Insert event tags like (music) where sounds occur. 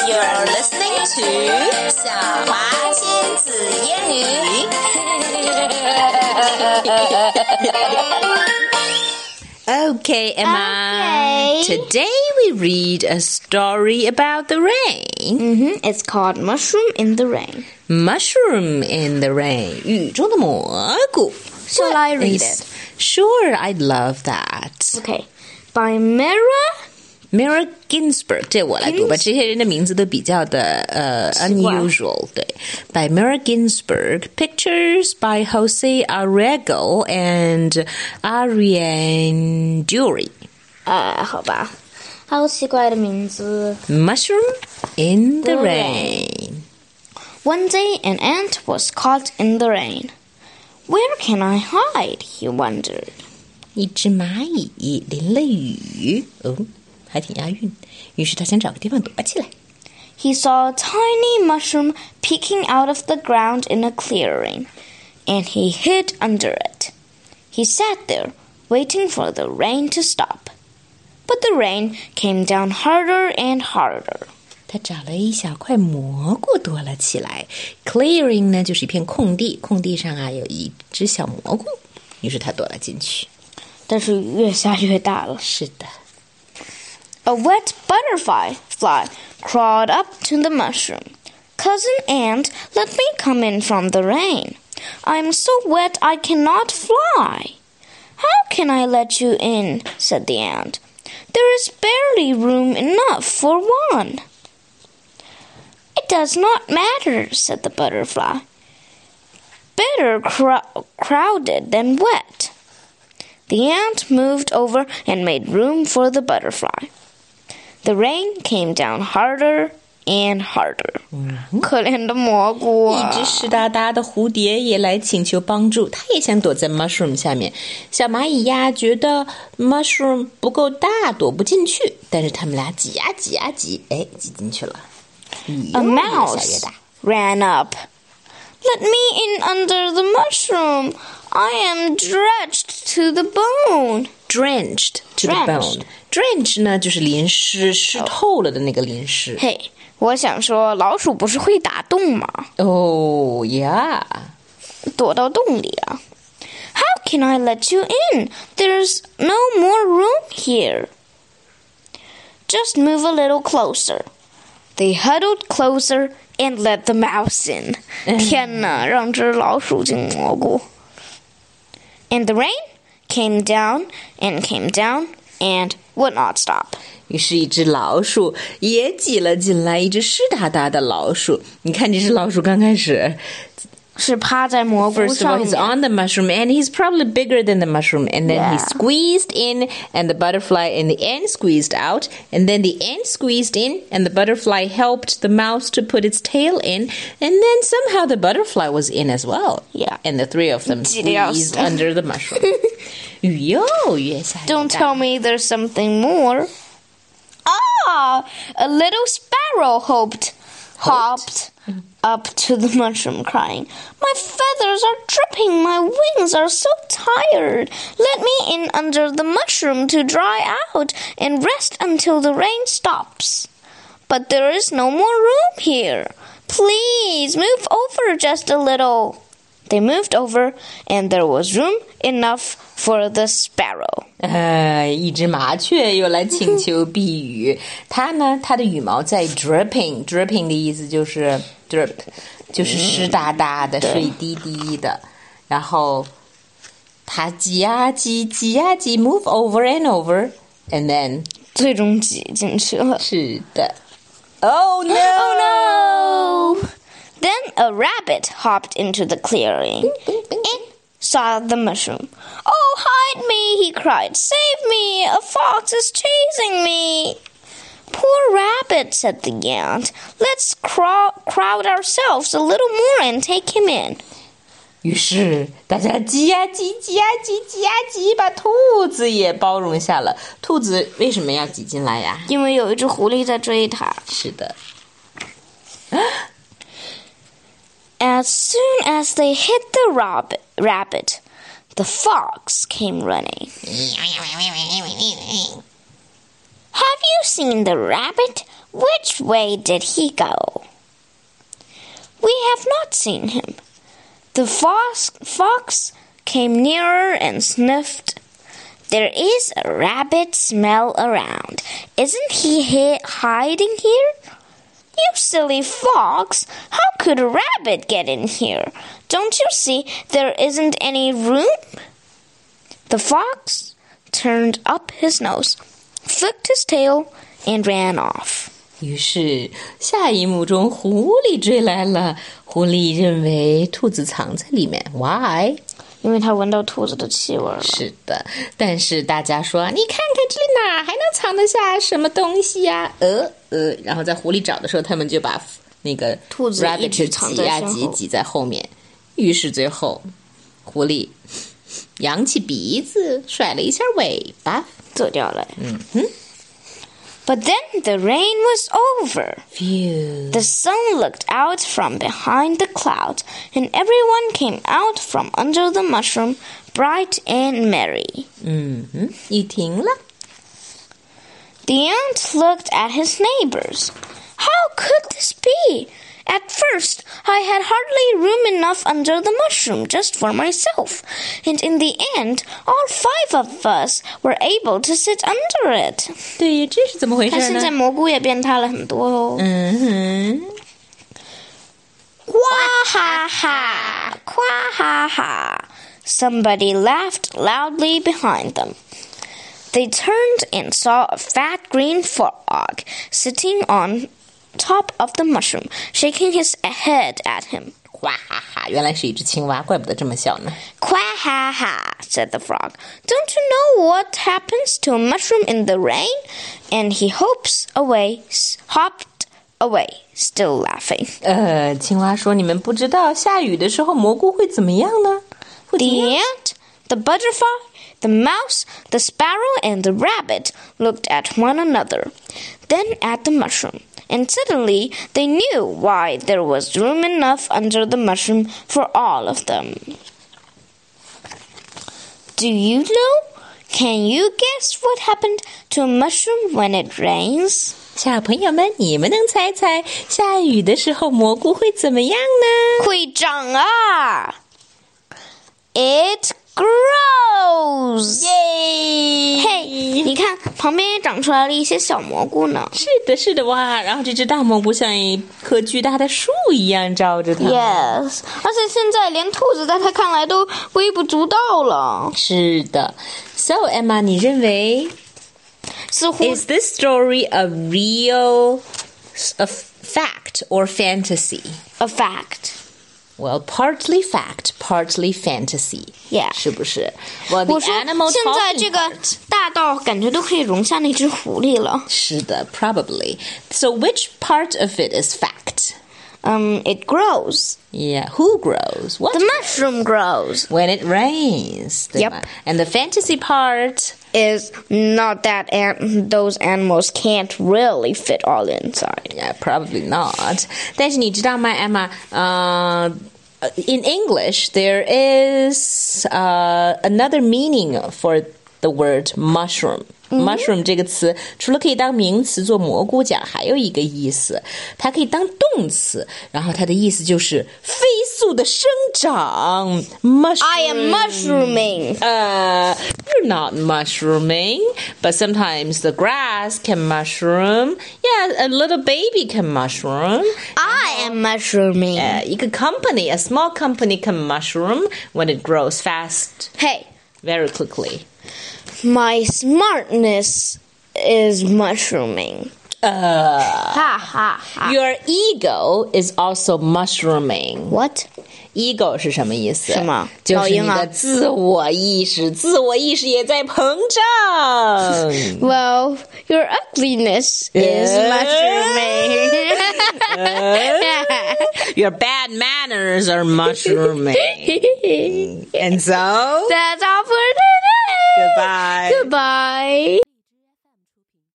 You're listening to 小华亲子英语。Okay, (laughs) Emma. Okay. Today we read a story about the rain. hmm It's called Mushroom in the Rain. Mushroom in the rain. 雨中的蘑菇. Shall I read Is- it? Sure, I'd love that. Okay. By Mira Mary Ginsburg，这我来读吧。这些人的名字都比较的呃 unusual，对。By Mary Ginsburg, pictures by Jose Aruego and Ariane Dury。呃，好吧，好奇怪的名字。Mushroom in the rain. One day, an ant was caught in the rain. Where can I hide? He wondered. 一只蚂蚁淋了雨，哦。还挺押韵。于是他想找个地方躲起来。 He saw a tiny mushroom peeking out of the ground in a clearing, and he hid under it. He sat there, waiting for the rain to stop. But the rain came down harder and harder. 他找了一小块蘑菇躲了起来。Clearing 呢，就是一片空地，空地上啊有一只小蘑菇，于是他躲了进去。但是雨越下越大了。是的， A wet butterfly fly crawled up to the mushroom. Cousin Ant, let me come in from the rain. I'm so wet I cannot fly. How can I let you in? said the ant. There is barely room enough for one. It does not matter, said the butterfly. Better cro- crowded than wet. The ant moved over and made room for the butterfly. The rain came down harder and harder. 可怜的蘑菇啊！一只湿哒哒的蝴蝶也来请求帮助，它也想躲在 mushroom 下面。小蚂蚁呀，觉得 mushroom 不够大，躲不进去，但是他们俩挤呀挤呀挤，哎，挤进去了。雨 A 又越下越 mouse 大。 ran up. Let me in under the mushroom. I am drenched to the bone. drenched to the Drenched. bone。drench 呢，就是淋湿、湿透了的那个淋湿。嘿，我想说，老鼠不是会打洞吗？哦呀，躲到洞里啊。How can I let you in? There's no more room here. Just move a little closer. They huddled closer and let the mouse in. (laughs) 天哪，让只老鼠进蘑菇。 And the rain came down and came down and would not stop. 于是，一只老鼠也挤了进来，一只湿哒哒的老鼠。你看，这只老鼠刚开始 是趴在蘑菇 First of all, 上 he's 面。 on the mushroom, and he's probably bigger than the mushroom. And then he Yeah. squeezed in, and the butterfly and the ant squeezed out. And then the ant squeezed in, and the butterfly helped the mouse to put its tail in. And then somehow the butterfly was in as well. Yeah. And the three of them Genius. (laughs) squeezed under the mushroom. (laughs) 雨又越下越 Don't 大 tell me there's something more. Ah, a little sparrow hoped, hopped up to the (laughs) mushroom, crying, My feathers are dripping, my wings are so tired. Let me in under the mushroom to dry out and rest until the rain stops. But there is no more room here. Please move over just a little. They moved over, and there was room enough for the sparrow. 呃，一只麻雀又来请求避雨。它呢，它的羽毛在 dripping，dripping (laughs) 的意思就是 drip，就是湿哒哒的、水滴滴的。然后它挤呀挤，挤呀挤，move over and over，and then 最终挤进去了。是的，Oh no！ Oh no! Then a rabbit hopped into the clearing and saw the mushroom. Oh, hide me! he cried. Save me! A fox is chasing me! Poor rabbit, said the ant. Let's crow- crowd ourselves a little more and take him in. 于是大家挤呀挤，挤呀挤，挤呀挤，把兔子也包容下了。兔子为什么要挤进来呀？因为有一只狐狸在追它。是的。 As soon as they hit the rob- rabbit, the fox came running. Have you seen the rabbit? Which way did he go? We have not seen him. The fox, fox came nearer and sniffed. There is a rabbit smell around. Isn't he hiding here? You silly fox! How could a rabbit get in here? Don't you see there isn't any room? The fox turned up his nose, flicked his tail, and ran off. 于是下一幕中，狐狸追来了。狐狸认为兔子藏在里面，Why？因为他闻到兔子的气味了。是的，但是大家说，你看看这里哪还能藏得下什么东西呀、呃 呃，然后在狐狸找的时候，他们就把那个兔子一 rabbit 直就藏在挤呀身后挤挤在后面。于是最后，狐狸扬起鼻子，甩了一下尾巴。走掉了。嗯哼。But then the rain was over. Phew. The sun looked out from behind the cloud, and everyone came out from under the mushroom, bright and merry. 嗯哼，雨停了。 The ant looked at his neighbors. How could this be? At first, I had hardly room enough under the mushroom just for myself, and in the end, all five of us were able to sit under it. 对，这是怎么回事看现在呢？蘑菇也变大了很多哦。嗯哼，夸哈哈，夸哈哈. Somebody laughed loudly behind them. They turned and saw a fat green frog sitting on top of the mushroom, shaking his head at him. 哇哈哈，原来是一只青蛙，怪不得这么小呢。 Quack ha ha, said the frog. Don't you know what happens to a mushroom in the rain? And he hopes away, s- hopped away, still laughing. 呃，青蛙说：“你们不知道下雨的时候蘑菇会怎么样呢？会怎么 The 样？ ant, the butterfly, the mouse, the sparrow, and the rabbit looked at one another, then at the mushroom, and suddenly they knew why there was room enough under the mushroom for all of them. Do you know? Can you guess what happened to a mushroom when it rains? 小朋友们，你们能猜猜下雨的时候蘑菇会怎么样呢？会长啊! It 旁边也长出来了一些小蘑菇呢。是的，是的，哇！然后这只大蘑菇像一棵巨大的树一样罩着它。Yes，而且现在连兔子在它看来都微不足道了。是的。So Emma，你认为似乎 is this story a real a fact or fantasy? a fact。Well, partly fact, partly fantasy. Yeah 是不是？Well, the 我说 animal 现在 talking 这个 part. 大到感觉都可以容下那只狐狸了。是的，probably. So which part of it is fact? Um, it grows. Yeah, who grows? What? The mushroom grows. when it rains. 对吧 And the fantasy part. Is not that an- those animals can't really fit all inside. Yeah, probably not. 但是你知道吗，Emma？呃、in English there is uh, another meaning for the word mushroom. Mushroom 这个词除了可以当名词做蘑菇讲，还有一个意思，它可以当动词，然后它的意思就是飞速的生 长。Mushroom. I am mushrooming. Uh, you're not mushrooming, but sometimes the grass can mushroom. Yeah, a little baby can mushroom. I am mushrooming. Uh, 一个 company, a small company can mushroom when it grows fast, Hey, very quickly. my smartness is mushrooming. Uh, Ha ha ha. your ego is also mushrooming. What? ego 是什么意思？什么就是你老鹰啊的自我意识，自我意识也在膨胀。 Well, (laughs) your ugliness is mushrooming. (laughs) Your bad manners are mushrooming. (laughs) and so, That's all for today. goodbye. Goodbye.